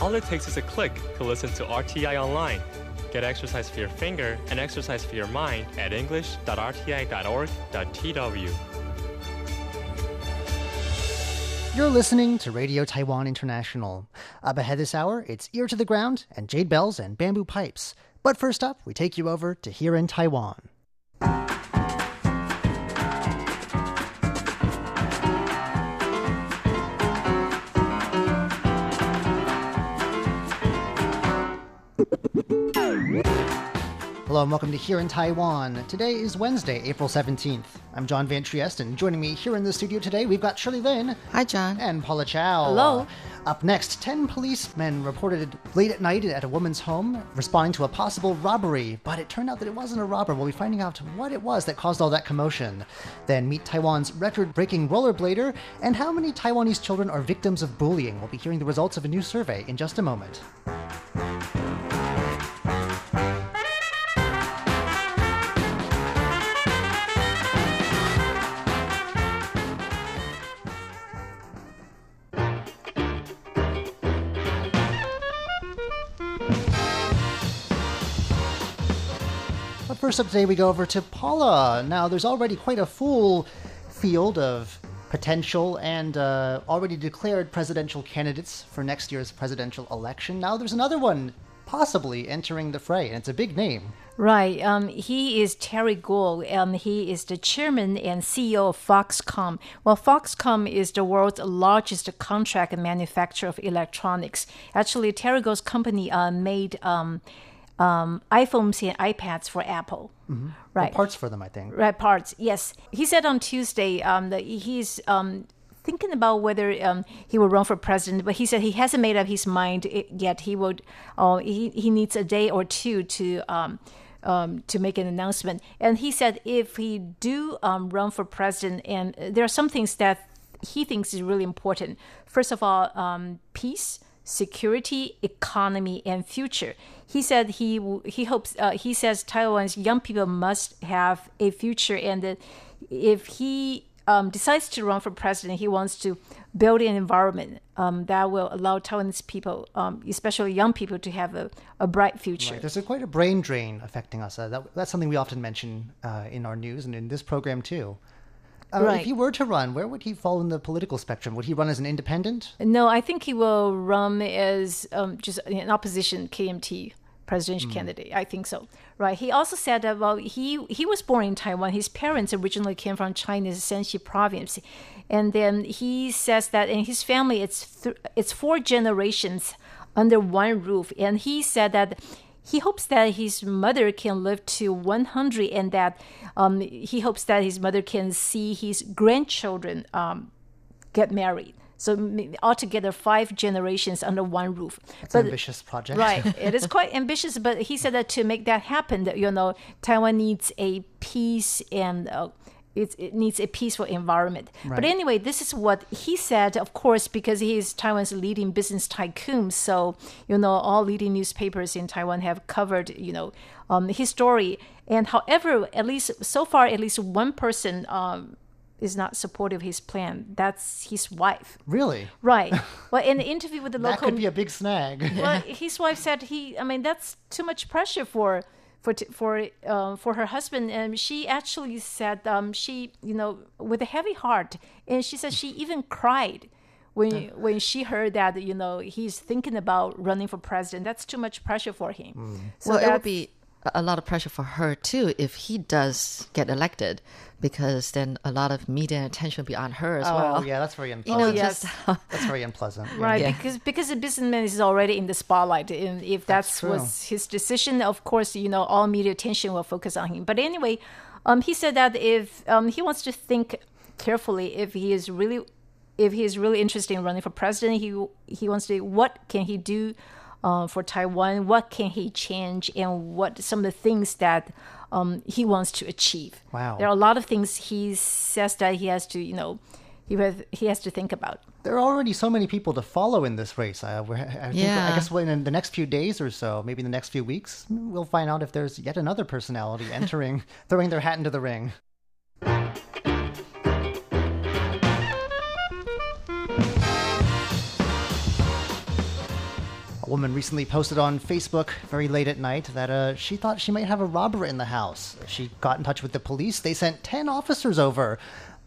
All it takes is a click to listen to RTI online. Get exercise for your finger and exercise for your mind at english.rti.org.tw. You're listening to Radio Taiwan International. Up ahead this hour, it's Ear to the Ground and Jade Bells and Bamboo Pipes. But first up, we take you over to Here in Taiwan. Hello and welcome to Here in Taiwan. Today is Wednesday, April 17th. I'm John Van Trieste, and joining me here in the studio today, we've got Shirley Lin. Hi, John. And Paula Chow. Hello. Up next, 10 policemen reported late at night at a woman's home responding to a possible robbery, but it turned out that it wasn't a robber. We'll be finding out what it was that caused all that commotion. Then meet Taiwan's record breaking rollerblader and how many Taiwanese children are victims of bullying. We'll be hearing the results of a new survey in just a moment. First up today, we go over to Paula. Now, there's already quite a full field of potential and uh, already declared presidential candidates for next year's presidential election. Now, there's another one possibly entering the fray, and it's a big name. Right. Um, he is Terry Gou. Um, he is the chairman and CEO of Foxconn. Well, Foxconn is the world's largest contract manufacturer of electronics. Actually, Terry Gou's company uh, made um, um, iPhones and iPads for Apple. Or Right. parts for them, I think. Right parts. Yes, he said on Tuesday um, that he's um, thinking about whether um, he will run for president, but he said he hasn't made up his mind yet. He would. Uh, he he needs a day or two to. Um, um, to make an announcement, and he said if he do um, run for president, and there are some things that he thinks is really important. First of all, um, peace, security, economy, and future. He said he he hopes uh, he says Taiwan's young people must have a future, and that if he um, decides to run for president, he wants to build an environment um, that will allow Taiwanese people, um, especially young people, to have a, a bright future. Right. There's a, quite a brain drain affecting us. Uh, that, that's something we often mention uh, in our news and in this program, too. Uh, Right. If he were to run, where would he fall in the political spectrum? Would he run as an independent? No, I think he will run as um, just an opposition KMT presidential candidate. I think so. Right. He also said that well, he he was born in Taiwan. His parents originally came from China's Shanxi province, and then he says that in his family, it's th- it's four generations under one roof. And he said that he hopes that his mother can live to 100 and that um, he hopes that his mother can see his grandchildren um, get married. So altogether, five generations under one roof. It's an ambitious project. Right, it is quite ambitious, but he said that to make that happen, that you know, Taiwan needs a peace and uh, it, it needs a peaceful environment. But anyway, this is what he said, of course, because he is Taiwan's leading business tycoon. So you know, all leading newspapers in Taiwan have covered, you know, um, his story. And however, at least so far, at least one person. Um, is not supportive of his plan. That's his wife. Really? Right. Well, in the interview with the local. That could be a big snag. well, his wife said he. I mean, that's too much pressure for for t- for uh, for her husband. And she actually said um, she, you know, with a heavy heart, and she said she even cried when when she heard that you know he's thinking about running for president. That's too much pressure for him. So well, it would be a- a lot of pressure for her too if he does get elected, because then a lot of media attention will be on her as oh, well. yeah, that's very You unpleasant. know, yes. That's very unpleasant. Yeah. Right, Yeah. because because the businessman is already in the spotlight, and if That's that's, was his decision, of course, you know, all media attention will focus on him. But anyway, um, he said that if um, he wants to think carefully, if he is really, if he is really interested in running for president, he he wants to what can he do uh, for Taiwan? What can he change, and what some of the things that um, he wants to achieve? Wow. there are a lot of things he says that he has to, you know. He has, he has to think about. There are already so many people to follow in this race. We're, I, think, I guess in the next few days or so, maybe in the next few weeks, we'll find out if there's yet another personality entering, throwing their hat into the ring. Woman recently posted on Facebook very late at night that uh, she thought she might have a robber in the house. She got in touch with the police. They sent 10 officers over,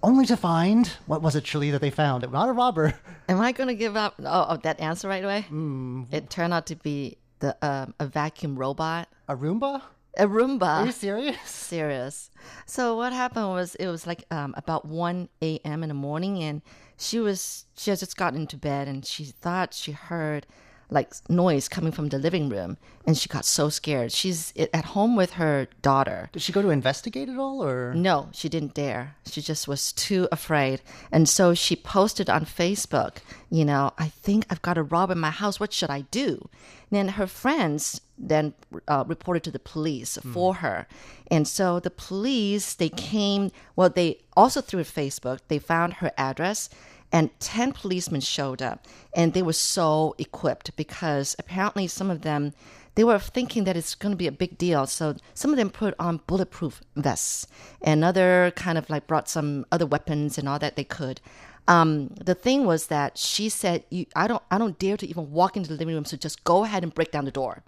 only to find what was it, Shirley, that they found? Not a robber. Am I going to give up oh, oh, that answer right away? Hmm. It turned out to be the um, a vacuum robot, A Roomba? a Roomba. Are you serious? serious. So what happened was it was like um, about 1 a.m. in the morning and she was she had just gotten into bed and she thought she heard like noise coming from the living room and she got so scared. She's at home with her daughter. Did she go to investigate it all, or No, she didn't dare. She just was too afraid. And so she posted on Facebook, you know, I think I've got a rob in my house. What should I do? And then her friends then uh, reported to the police for her. And so the police, they came, well, they also through Facebook, they found her address and 10 policemen showed up and they were so equipped because apparently some of them they were thinking that it's going to be a big deal. So some of them put on bulletproof vests and other kind of like brought some other weapons and all that they could. Um, the thing was that she said you, i don't i don't dare to even walk into the living room so just go ahead and break down the door.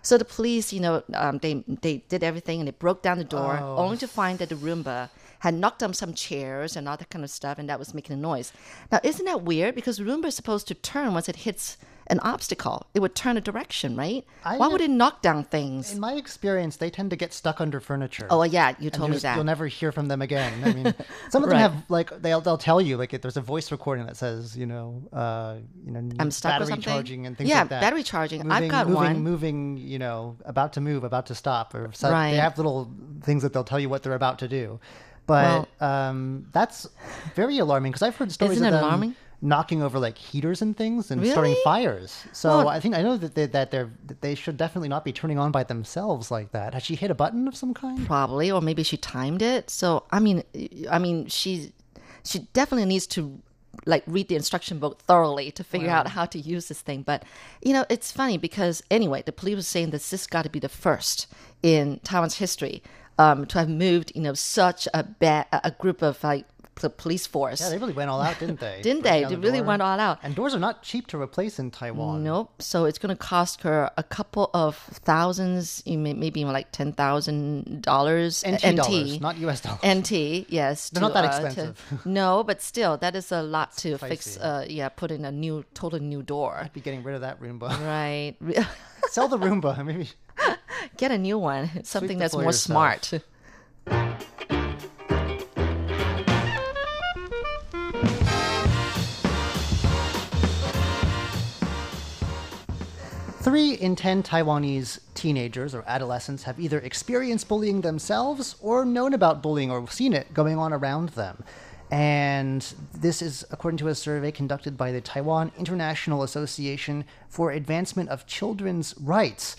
So the police, you know, um, they they did everything and they broke down the door, only to find that the Roomba had knocked down some chairs and all that kind of stuff, and that was making a noise. Now, isn't that weird? Because Roomba is supposed to turn once it hits an obstacle. It would turn a direction, right? I Why would it knock down things? in my experience, they tend to get stuck under furniture. oh, yeah, you told me that. You'll never hear from them again. I mean, some of them Right. have like they'll they'll tell you like if there's a voice recording that says you know uh, you know I'm stuck or battery something? charging and things Yeah, like that. battery charging. I've got moving, one. Moving, you know, about to move, about to stop, or Right. they have little things that they'll tell you what they're about to do. But um, that's very alarming because I've heard stories of them alarming? knocking over like heaters and things and starting fires. So Well- I think I know that they, that they're that they should definitely not be turning on by themselves like that. Has she hit a button of some kind? probably or maybe she timed it so i mean i mean she she definitely needs to like read the instruction book thoroughly to figure out how to use this thing but you know it's funny because anyway the police was saying that this got to be the first in taiwan's history um, to have moved you know such a bad a group of like p- police force Yeah, they really went all out, didn't they? Didn't they? They the really door. went all out. And doors are not cheap to replace in Taiwan. Nope. So it's going to cost her a couple of thousands, maybe like ten thousand dollars. NT dollars, not US dollars. NT, yes. They're not to, that uh, to- expensive. no, but still, that is a lot to fix. Uh, yeah, put in a new, total new door. I'd be getting rid of that Roomba. Right. Sell the Roomba. Maybe Get a new one. Something that's more yourself. smart. Three in ten Taiwanese teenagers or adolescents have either experienced bullying themselves or known about bullying or seen it going on around them. And this is according to a survey conducted by the Taiwan International Association for Advancement of Children's Rights.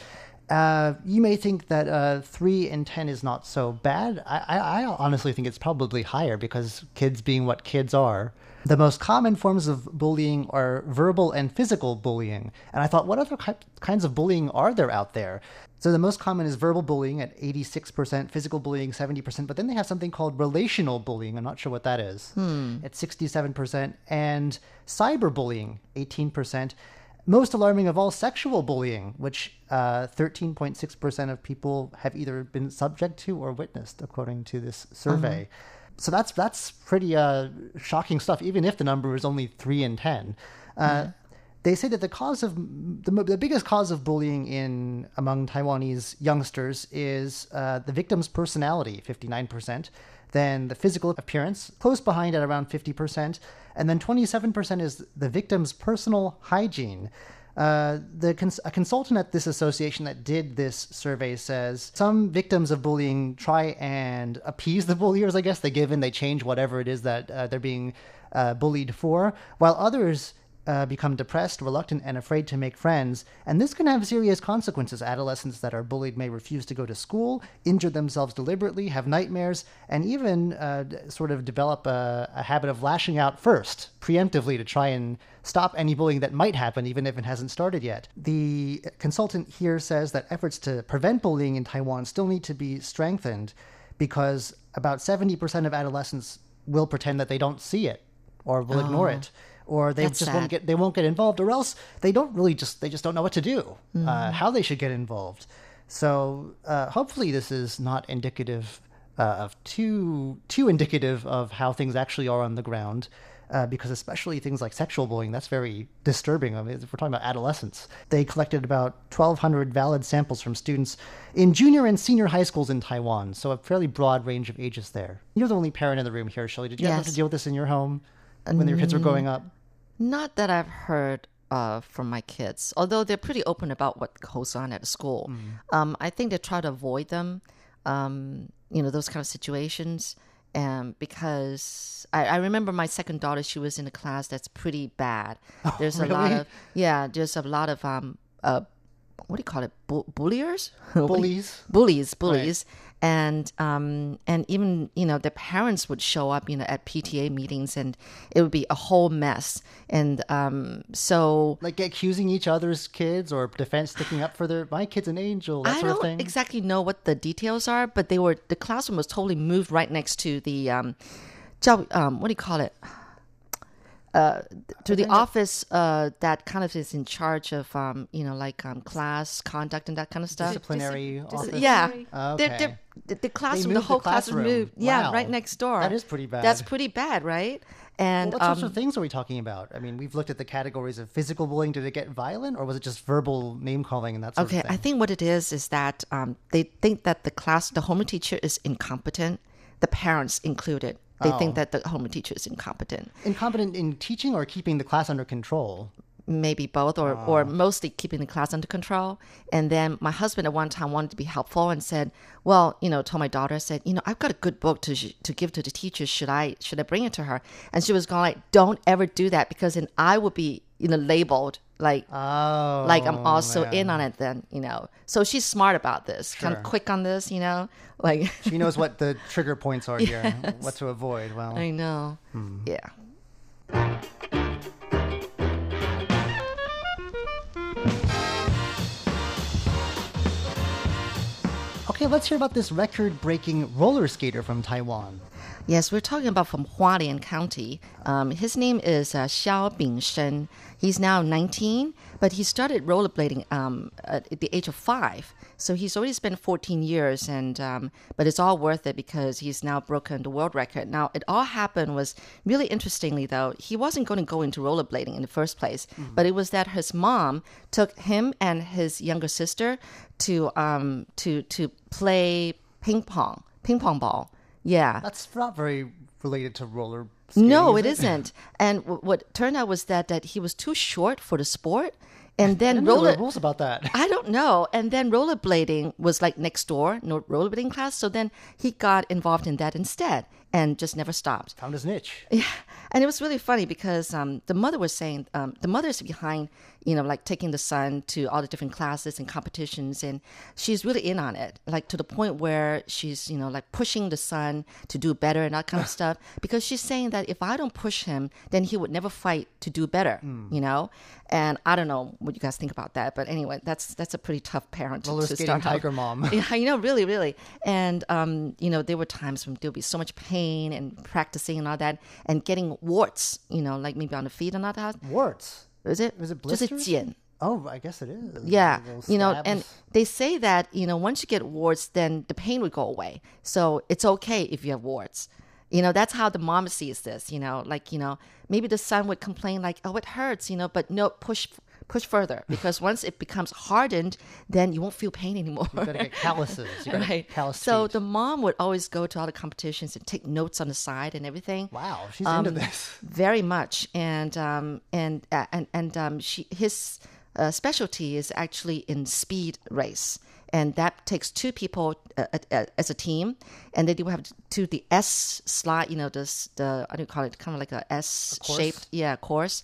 Uh, you may think that uh, three in ten is not so bad. I, I, I honestly think it's probably higher because kids being what kids are. The most common forms of bullying are verbal and physical bullying. And I thought, what other ki- kinds of bullying are there out there? So the most common is verbal bullying at 86%, physical bullying 70%, but then they have something called relational bullying. I'm not sure what that is. At 67%, and cyberbullying 18%. Most alarming of all, sexual bullying, which uh, 13.6% of people have either been subject to or witnessed, according to this survey. So that's that's pretty uh, shocking stuff, even if the number is only three in ten. Uh, They say that the cause of the, the biggest cause of bullying in among Taiwanese youngsters is uh, the victim's personality, fifty nine percent. Then the physical appearance, close behind at around fifty percent, and then twenty seven percent is the victim's personal hygiene. Uh, the cons- a consultant at this association that did this survey says some victims of bullying try and appease the bulliers. I guess they give in, they change whatever it is that uh, they're being uh, bullied for, while others uh, become depressed, reluctant, and afraid to make friends. And this can have serious consequences. Adolescents that are bullied may refuse to go to school, injure themselves deliberately, have nightmares, and even uh, sort of develop a, a habit of lashing out first, preemptively, to try and stop any bullying that might happen, even if it hasn't started yet. The consultant here says that efforts to prevent bullying in Taiwan still need to be strengthened because about 70% of adolescents will pretend that they don't see it or will ignore it or they That's just sad. won't get they won't get involved, or else they don't really just they just don't know what to do, Mm-hmm. uh, how they should get involved. So uh, hopefully this is not indicative uh, of too too indicative of how things actually are on the ground. Uh, because especially things like sexual bullying, that's very disturbing. I mean, if we're talking about adolescents, they collected about 1,200 valid samples from students in junior and senior high schools in Taiwan, so a fairly broad range of ages there. You're the only parent in the room here, Shelley. Did you ever have to deal with this in your home when your kids were growing up? Not that I've heard uh, from my kids, although they're pretty open about what goes on at school. Um, I think they try to avoid them, um, you know, those kind of situations. Um, because I, I remember my second daughter, she was in a class that's pretty bad. There's a lot of, yeah, there's a lot of, um, uh, what do you call it? Bu- bulliers? You- Bullies? bullies, bullies, and um, and even you know the parents would show up, you know, at PTA meetings, and it would be a whole mess. And um, so Like accusing each other's kids or defense sticking up for their my kid's an angel, that I sort of don't exactly know what the details are, but they were the classroom was totally moved right next to the um, 教 um what do you call it? Uh, to the office uh, that kind of is in charge of um, you know like um, class conduct and that kind of stuff. Disciplinary Dis- office. Yeah, Okay. they're, they're, the, the classroom, the moved the whole classroom, classroom. moved. Yeah, Wow. right next door. That is pretty bad. That's pretty bad, right? And What sorts um, of things are we talking about? I mean, we've looked at the categories of physical bullying. Did it get violent, or was it just verbal name calling and that sort okay, of thing? Okay, I think what it is is that um, they think that the class, the home teacher is incompetent. The parents included, they Oh. think that the home teacher is incompetent. Incompetent in teaching or keeping the class under control. maybe both or, Ah. or mostly keeping the class under control and then my husband at one time wanted to be helpful and said well you know told my daughter said you know i've got a good book to sh- to give to the teachers should i should i bring it to her and she was going like don't ever do that because then i would be you know labeled like Oh, like i'm also man. in on it then you know so she's smart about this kind of quick on this you know like She knows what the trigger points are here, what to avoid. Well, i know Hmm. yeah okay, let's hear about this record-breaking roller skater from Taiwan. Yes, we're talking about from Hualien County. Um, his name is uh, Xiao Bingshen. He's now 19, but he started rollerblading um, at the age of five. So he's already spent 14 years, and um, but it's all worth it because he's now broken the world record. Now, it all happened was really interestingly though. He wasn't going to go into rollerblading in the first place, but it was that his mom took him and his younger sister to um, to to play ping pong, ping pong ball. Yeah. That's not very related to roller. Skating, No, is it isn't. And w- what turned out was that that he was too short for the sport, and then didn't know there roller. rules about that. I don't know. And then rollerblading was like next door, no rollerblading class. So then he got involved in that instead, and just never stopped. Found his niche. Yeah, and it was really funny because um, the mother was saying um, the is behind, you know, like taking the son to all the different classes and competitions, and she's really in on it, like to the point where she's, you know, like pushing the son to do better and that kind of stuff. Because she's saying that if I don't push him, then he would never fight to do better, you know. And I don't know what you guys think about that, but anyway, that's that's a pretty tough parent to, to start out. tiger mom. Yeah, I know, really, really. And um, you know, there were times when there would be so much pain and practicing and all that, and getting warts, you know, like maybe on the feet and all that. Warts. Is it? Is it 就是 blisters? 茧. Oh, I guess it is. Yeah, Little you know, scabs. and they say that you know once you get warts, then the pain would go away. So it's okay if you have warts. You know, that's how the mom sees this. You know, like you know, maybe the son would complain like, "Oh, it hurts," you know, but no, push push further because once it becomes hardened, then you won't feel pain anymore. you gotta get calluses. You gotta right. callus So feet. the mom would always go to all the competitions and take notes on the side and everything. wow, she's Um, into this. Very much, and um, and uh, and and um, she his uh, specialty is actually in speed race, and that takes two people uh, uh, as a team, and then you have to do the S slide. You know, this the how do you call it? Kind of like a S shaped, yeah, course,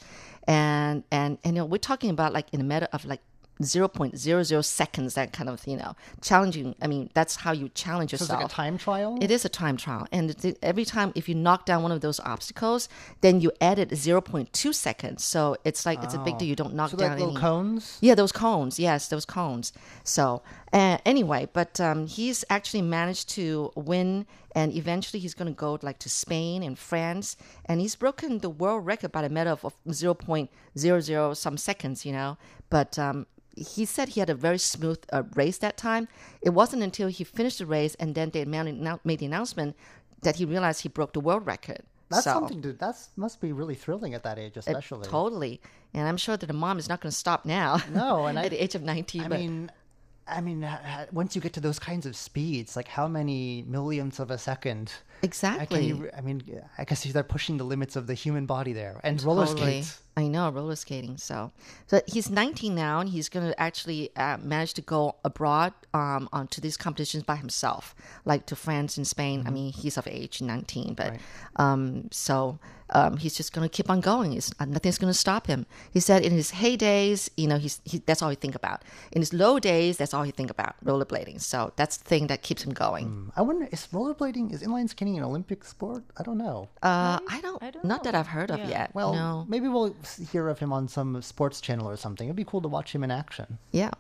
and and and you know we're talking about like in a matter of like. 0.00 seconds that kind of you know challenging i mean that's how you challenge So yourself it's like a time trial. it is a time trial. And every time, if you knock down one of those obstacles, then you added 0.2 seconds. So it's like, it's a big deal. You don't knock so down like little any. cones. Yeah, those cones. Yes, those cones. So uh, anyway, but um, he's actually managed to win and eventually he's going to go like to Spain and France, and he's broken the world record by a matter of 0.00 some seconds, you know. But um, he said he had a very smooth uh, race that time. It wasn't until he finished the race and then they made the announcement that he realized he broke the world record. That's So- something to. That must be really thrilling at that age, it- especially. totally. And I'm sure that the mom is not going to stop now. No, and I- at the age of 19. I but mean, I mean, once you get to those kinds of speeds, like how many millionths of a second? Exactly. Can you, I mean, I guess they're pushing the limits of the human body there, and roller Totally. skates. I know roller skating. So, so he's 19 now, and he's going to actually uh, manage to go abroad um, on to these competitions by himself, like to France and Spain. Mm-hmm. I mean, he's of age, 19, but um, so um, he's just going to keep on going. It's, uh, nothing's going to stop him. He said in his heydays, you know, he's he, that's all he think about. In his low days, that's all he think about rollerblading. So that's the thing that keeps him going. I wonder, is rollerblading, is inline skating an Olympic sport? I don't know. Uh, I don't, I don't not that. I've heard of Yeah. yet. Well, no, maybe we'll s- hear of him on some sports channel or something. It'd be cool to watch him in action. yeah.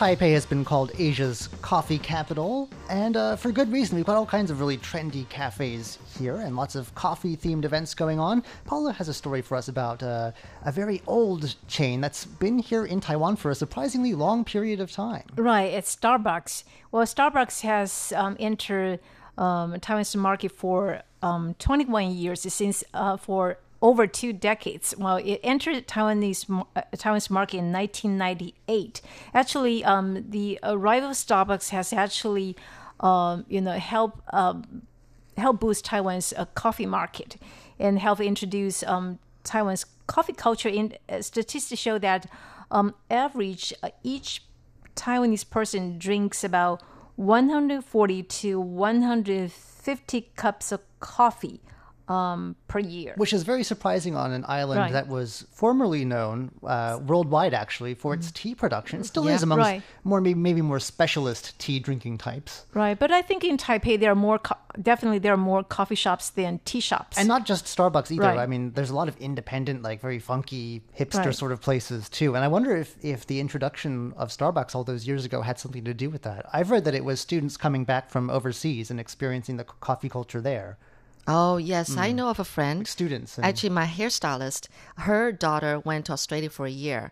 Taipei has been called Asia's coffee capital, and uh, for good reason. We've got all kinds of really trendy cafes here and lots of coffee themed events going on. Paula has a story for us about uh, a very old chain that's been here in Taiwan for a surprisingly long period of time. Right, it's Starbucks. Well, Starbucks has um, entered um, Taiwan's market for um, 21 years, since uh, for over two decades. Well, it entered Taiwanese uh, Taiwan's market in 1998. Actually, um, the arrival of Starbucks has actually, um, you know, helped um, help boost Taiwan's uh, coffee market and help introduce um, Taiwan's coffee culture. In uh, statistics show that um, average uh, each Taiwanese person drinks about 140 to 150 cups of coffee um, per year. Which is very surprising on an island Right. that was formerly known uh, worldwide, actually, for its tea production. It still Yeah. is among Right. more maybe, maybe more specialist tea drinking types. Right, but I think in Taipei there are more co- definitely there are more coffee shops than tea shops. And not just Starbucks either. Right. I mean, there's a lot of independent, like very funky hipster sort of places too. And I wonder if, if the introduction of Starbucks all those years ago had something to do with that. I've read that it was students coming back from overseas and experiencing the coffee culture there. Oh yes, I know of a friend. students and- Actually, my hairstylist, her daughter went to Australia for a year,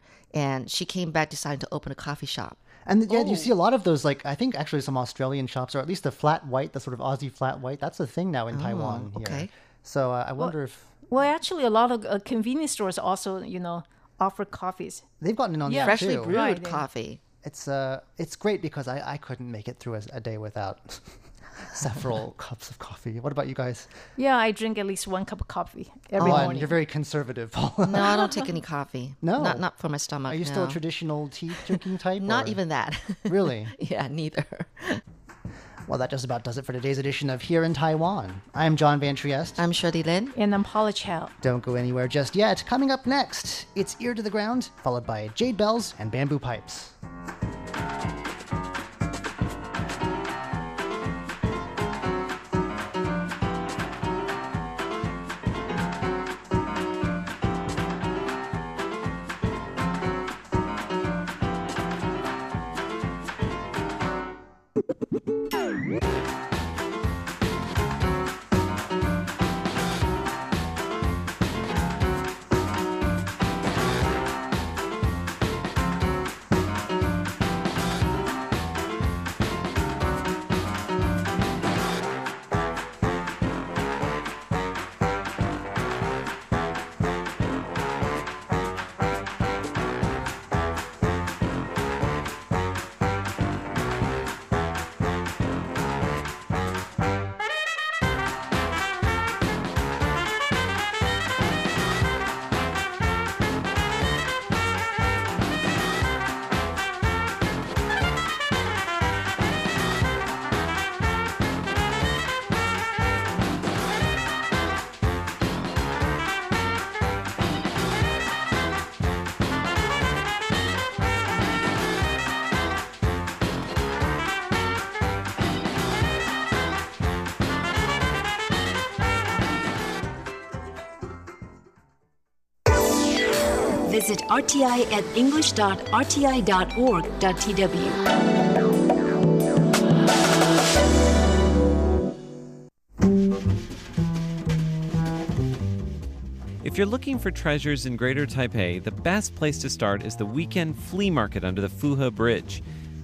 and she came back deciding to open a coffee shop. And yeah, you see a lot of those, like I think actually some Australian shops, or at least the flat white, the sort of Aussie flat white. That's a thing now in Taiwan. Here. okay. So uh, I wonder if well, actually, a lot of uh, convenience stores also you know offer coffees. they've gotten in on Yeah. that Freshly too. brewed Right, coffee. It's uh, it's great because I, I couldn't make it through a, a day without several cups of coffee. What about you guys? Yeah, I drink at least one cup of coffee every oh, and morning. you're very conservative, No, I don't take any coffee. No? not not for my stomach. Are you still a traditional tea drinking type? Not or- even that. Really? yeah, neither. Well, that just about does it for today's edition of Here in Taiwan. I'm John Van Trieste. I'm Shirley Lin. and I'm Paula Chow. Don't go anywhere just yet. Coming up next, it's Ear to the Ground, followed by Jade Bells and Bamboo Pipes. Visit RTI at english.rti.org.tw. If you're looking for treasures in Greater Taipei, the best place to start is the weekend flea market under the Fuhe Bridge.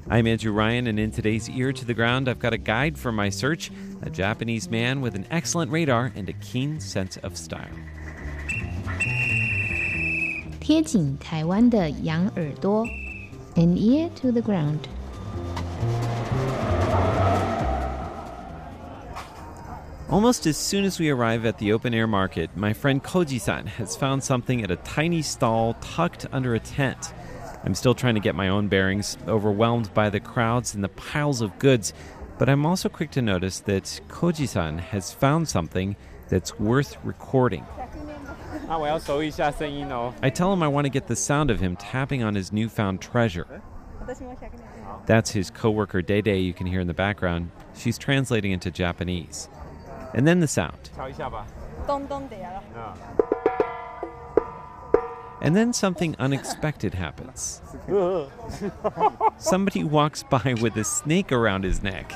I'm Andrew Ryan, and in today's Ear to the Ground, I've got a guide for my search a Japanese man with an excellent radar and a keen sense of style. 贴紧台湾的羊耳朵，an ear to the ground。 Almost as soon as we arrive at the open air market, my friend Koji san has found something at a tiny stall tucked under a tent. I'm still trying to get my own bearings, overwhelmed by the crowds and the piles of goods, but I'm also quick to notice that Koji san has found something that's worth recording. I tell him I want to get the sound of him tapping on his newfound treasure. That's his coworker Dede you can hear in the background. She's translating into Japanese. And then the sound. And then something unexpected happens. Somebody walks by with a snake around his neck.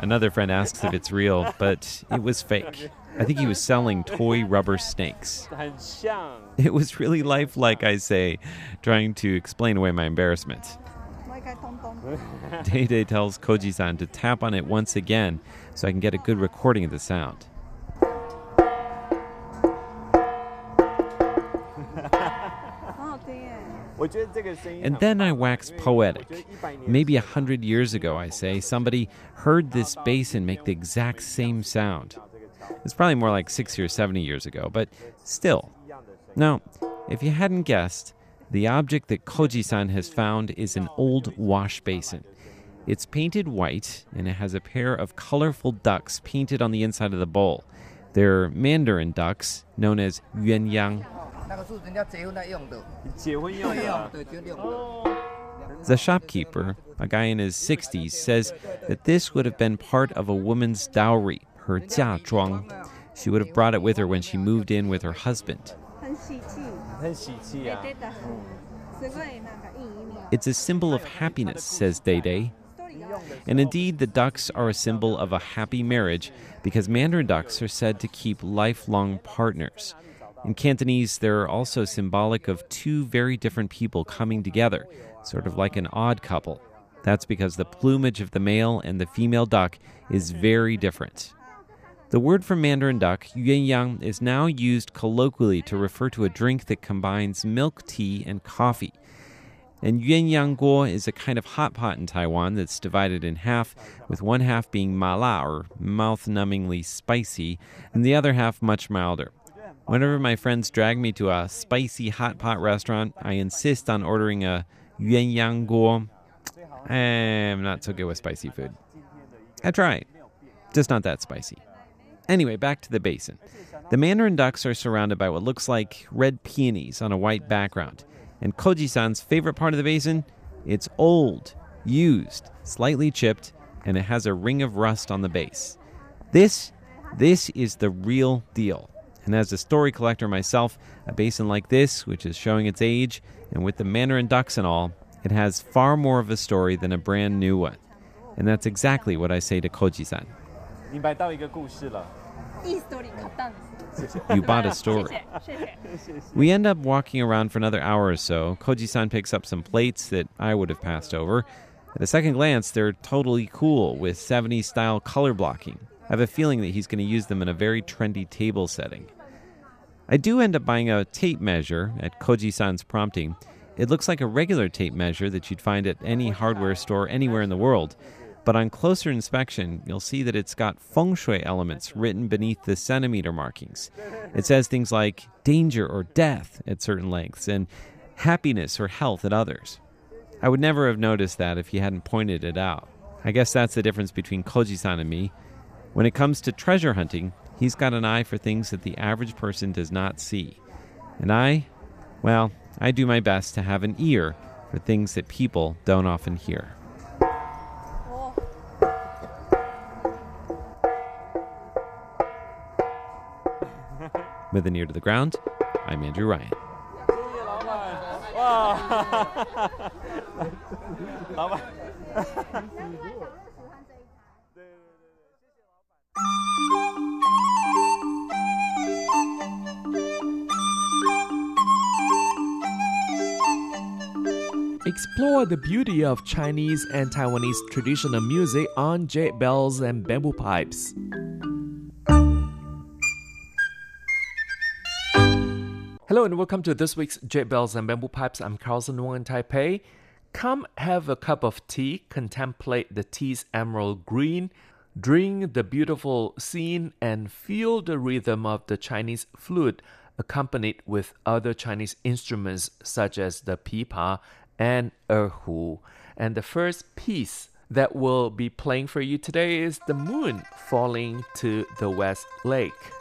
Another friend asks if it's real, but it was fake. I think he was selling toy rubber snakes. It was really lifelike, I say, trying to explain away my embarrassment. Day Day tells Koji san to tap on it once again so I can get a good recording of the sound. And then I wax poetic. Maybe a hundred years ago, I say, somebody heard this basin make the exact same sound. It's probably more like 60 or 70 years ago, but still. Now, if you hadn't guessed, the object that Koji san has found is an old wash basin. It's painted white and it has a pair of colorful ducks painted on the inside of the bowl. They're mandarin ducks, known as yuanyang. The shopkeeper, a guy in his 60s, says that this would have been part of a woman's dowry, her jiazhuang. She would have brought it with her when she moved in with her husband. It's a symbol of happiness, says Dede. And indeed, the ducks are a symbol of a happy marriage because mandarin ducks are said to keep lifelong partners. In Cantonese, they're also symbolic of two very different people coming together, sort of like an odd couple. That's because the plumage of the male and the female duck is very different. The word for mandarin duck, yuanyang, is now used colloquially to refer to a drink that combines milk tea and coffee. And yuanyang guo is a kind of hot pot in Taiwan that's divided in half, with one half being mala or mouth numbingly spicy, and the other half much milder. Whenever my friends drag me to a spicy hot pot restaurant, I insist on ordering a yuanyang guo. Eh, I'm not so good with spicy food. I try, just not that spicy. Anyway, back to the basin. The mandarin ducks are surrounded by what looks like red peonies on a white background. And Koji san's favorite part of the basin? It's old, used, slightly chipped, and it has a ring of rust on the base. This, this is the real deal. And as a story collector myself, a basin like this, which is showing its age, and with the mandarin ducks and all, it has far more of a story than a brand new one. And that's exactly what I say to Koji san. You bought a story. We end up walking around for another hour or so. Koji san picks up some plates that I would have passed over. At a second glance, they're totally cool with 70s style color blocking. I have a feeling that he's going to use them in a very trendy table setting. I do end up buying a tape measure at Koji san's prompting. It looks like a regular tape measure that you'd find at any hardware store anywhere in the world. But on closer inspection, you'll see that it's got feng shui elements written beneath the centimeter markings. It says things like danger or death at certain lengths and happiness or health at others. I would never have noticed that if you hadn't pointed it out. I guess that's the difference between Koji san and me. When it comes to treasure hunting, he's got an eye for things that the average person does not see. And I, well, I do my best to have an ear for things that people don't often hear. With an ear to the ground, I'm Andrew Ryan. Explore the beauty of Chinese and Taiwanese traditional music on jade bells and bamboo pipes. Hello and welcome to this week's Jade Bells and Bamboo Pipes. I'm Carlson Wong in Taipei. Come have a cup of tea, contemplate the tea's emerald green, drink the beautiful scene, and feel the rhythm of the Chinese flute, accompanied with other Chinese instruments such as the pipa and erhu. And the first piece that will be playing for you today is The Moon Falling to the West Lake.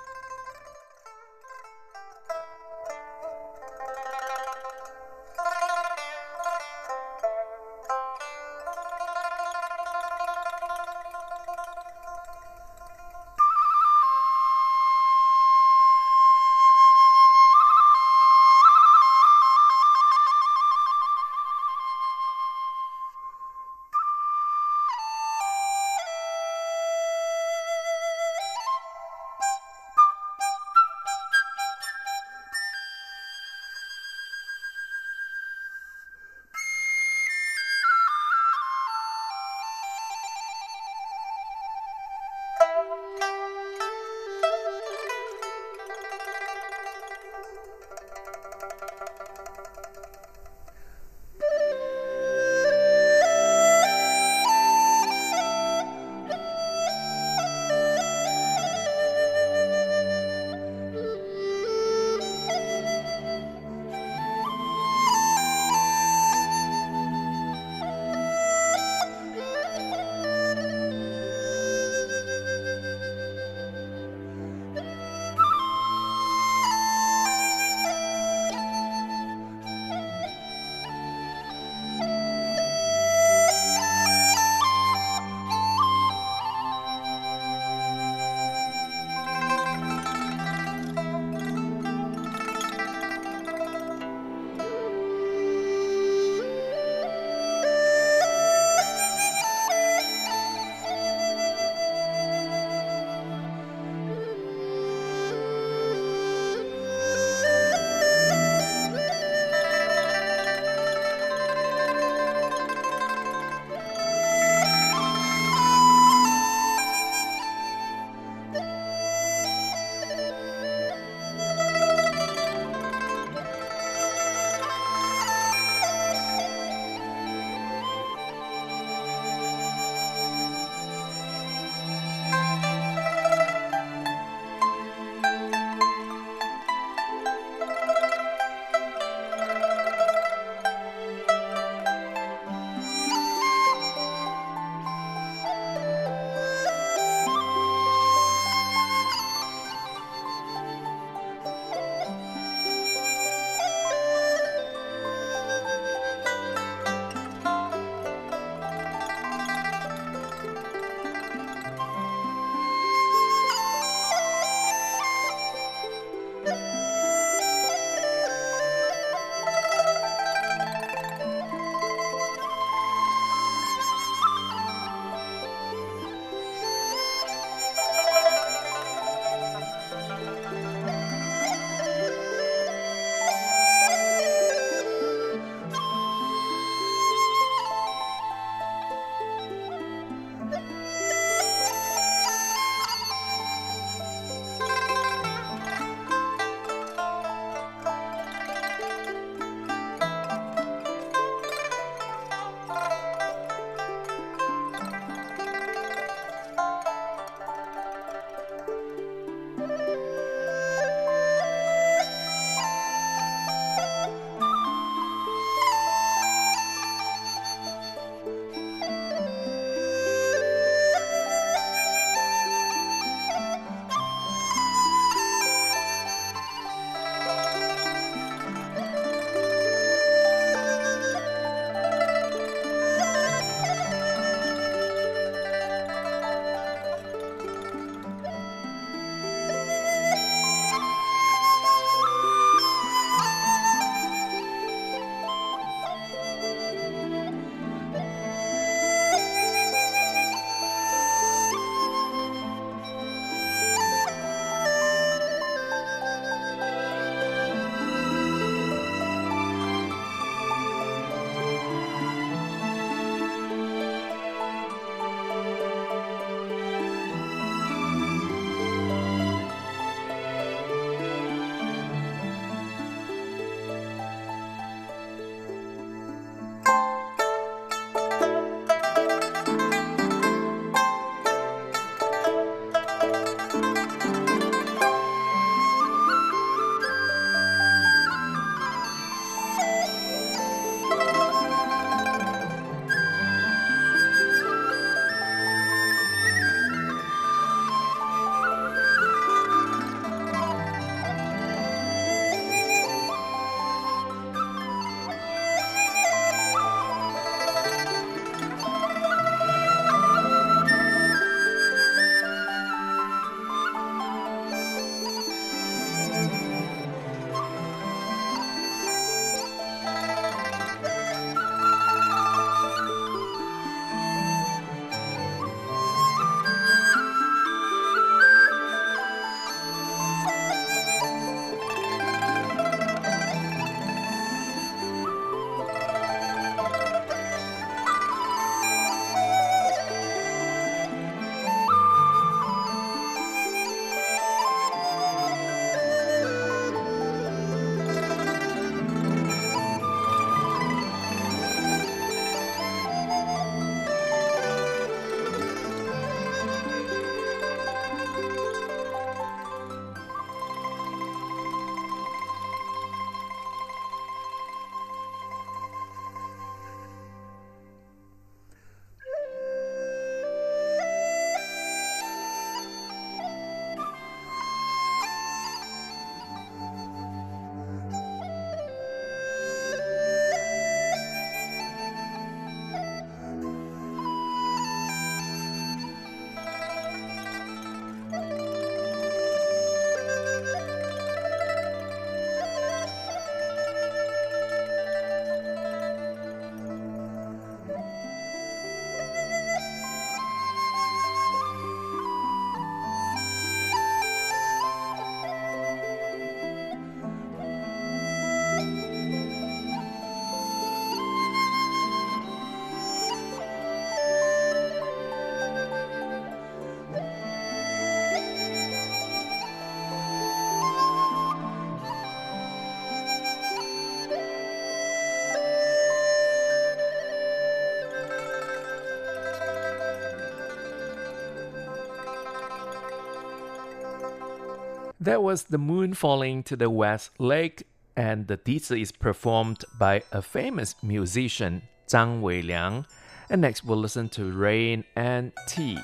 That was The Moon Falling to the West Lake, and the 笛子 is performed by a famous musician, Zhang Weiliang. And next we'll listen to Rain and Tea.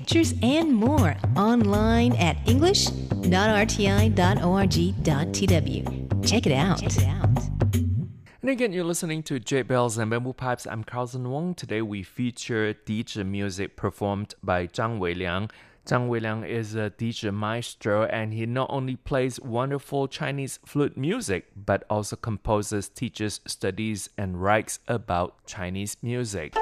Pictures, and more online at english.rti.org.tw. Check it out. Check it out. And again, you're listening to Jade Bells and Bamboo Pipes. I'm Carlson Wong. Today we feature dizi music performed by Zhang Weiliang. Zhang Weiliang is a dizi maestro and he not only plays wonderful Chinese flute music, but also composes, teaches, studies, and writes about Chinese music.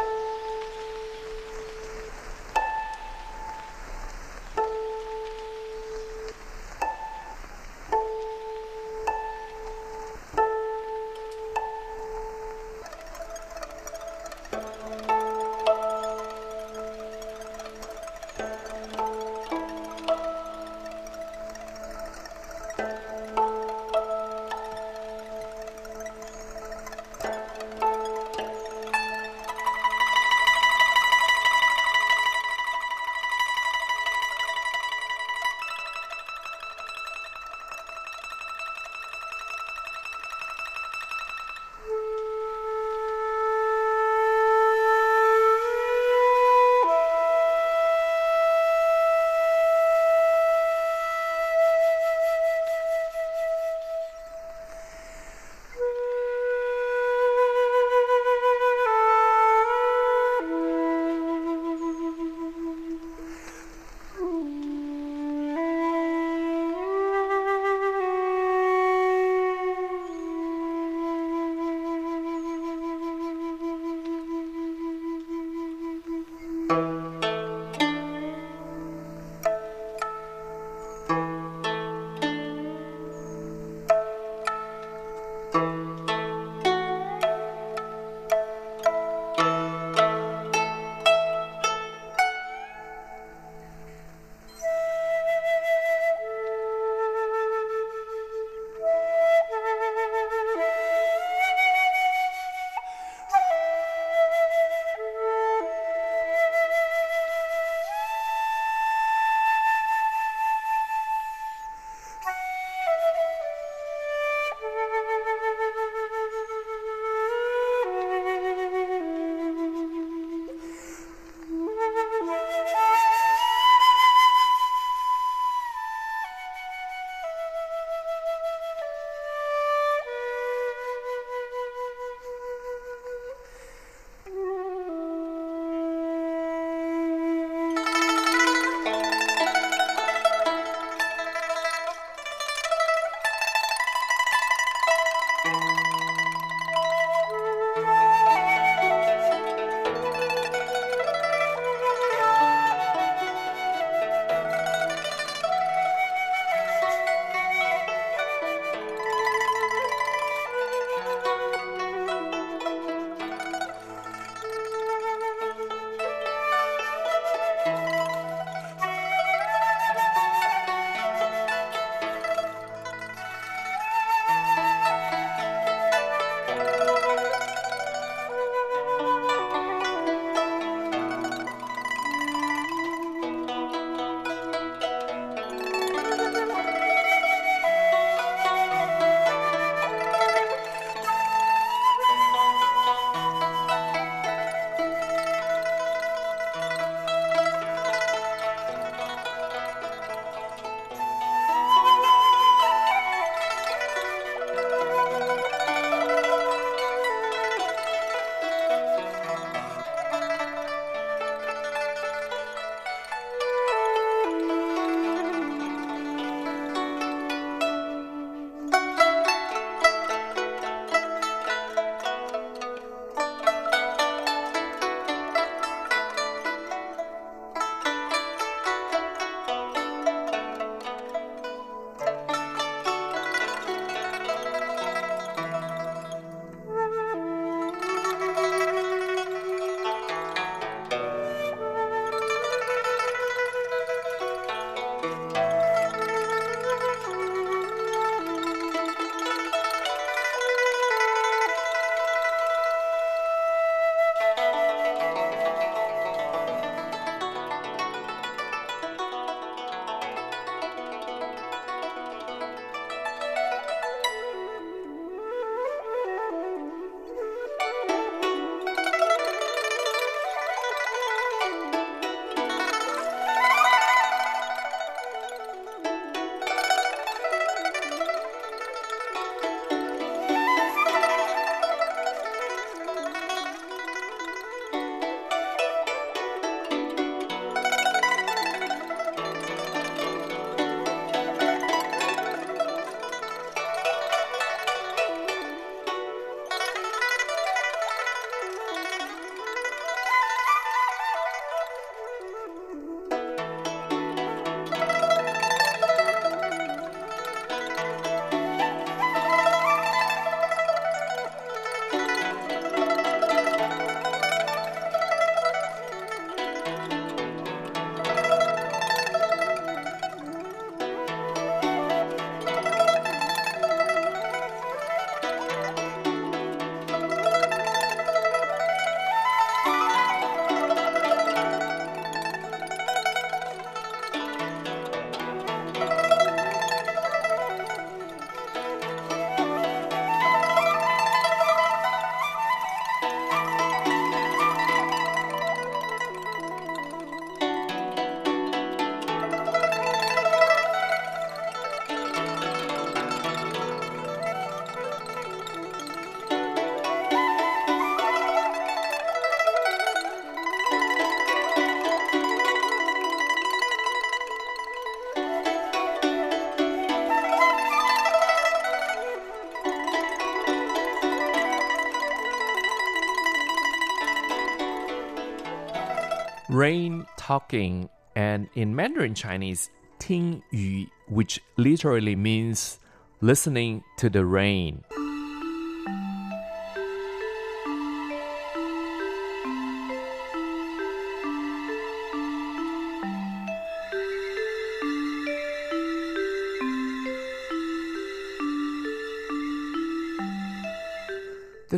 Rain talking, and in Mandarin Chinese, 听雨, which literally means listening to the rain.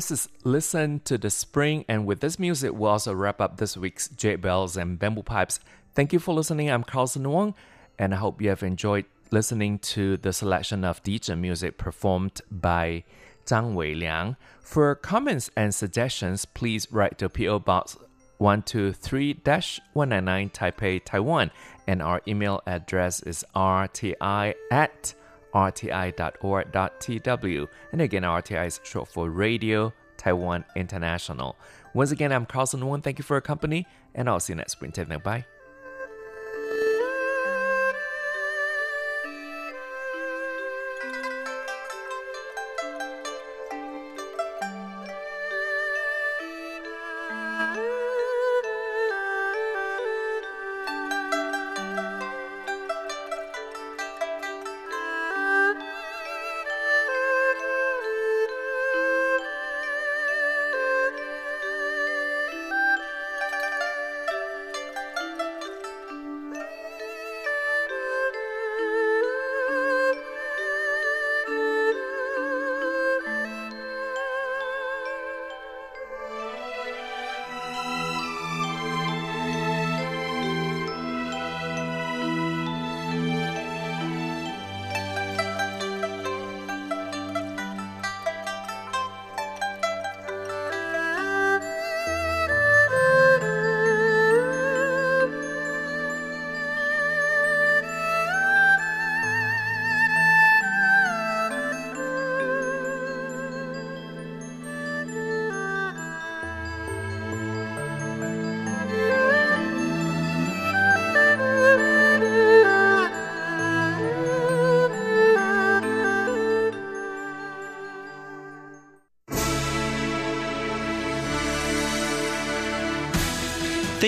This is Listen to the Spring, and with this music, we'll also wrap up this week's Jade Bells and Bamboo Pipes. Thank you for listening. I'm Carlson Wong, and I hope you have enjoyed listening to the selection of DJ music performed by Zhang Weiliang. For comments and suggestions, please write to PO Box 123 199 Taipei, Taiwan, and our email address is rti at rti.org.tw. And again, RTI is short for Radio Taiwan International. Once again, I'm Carlson Wong. Thank you for your company, and I'll see you next spring. Bye.